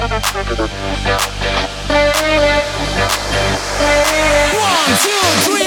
One, two, three.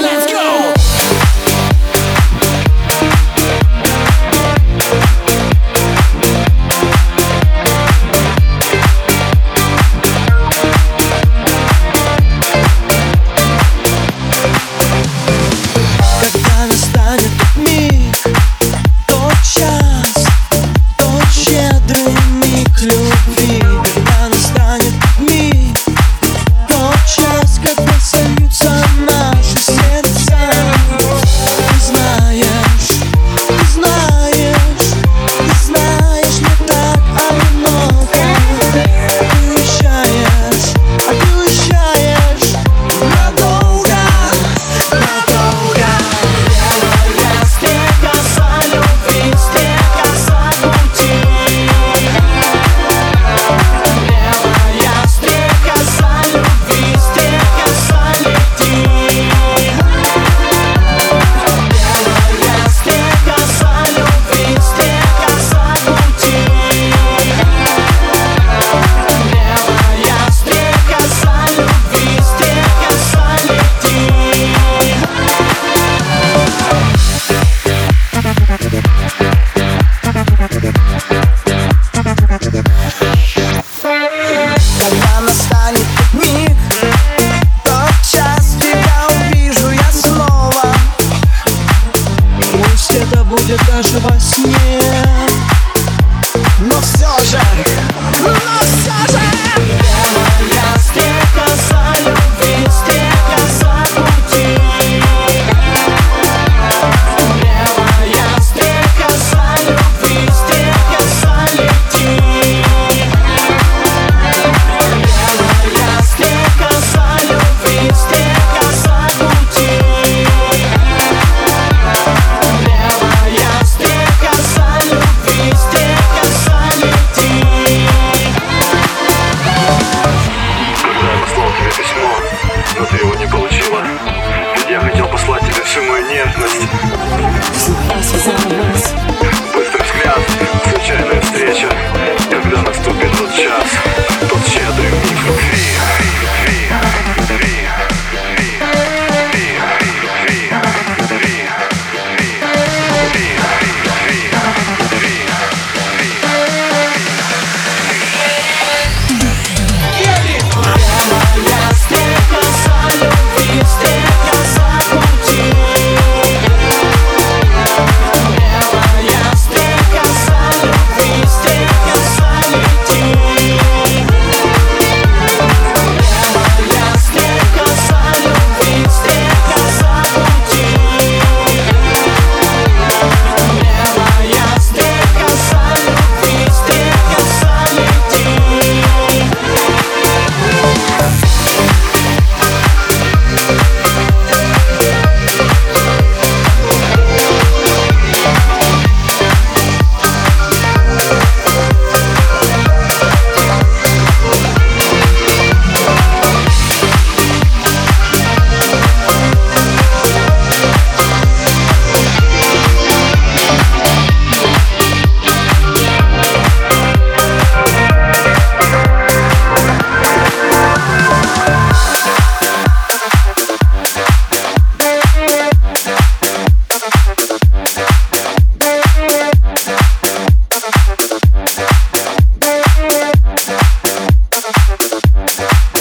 Thank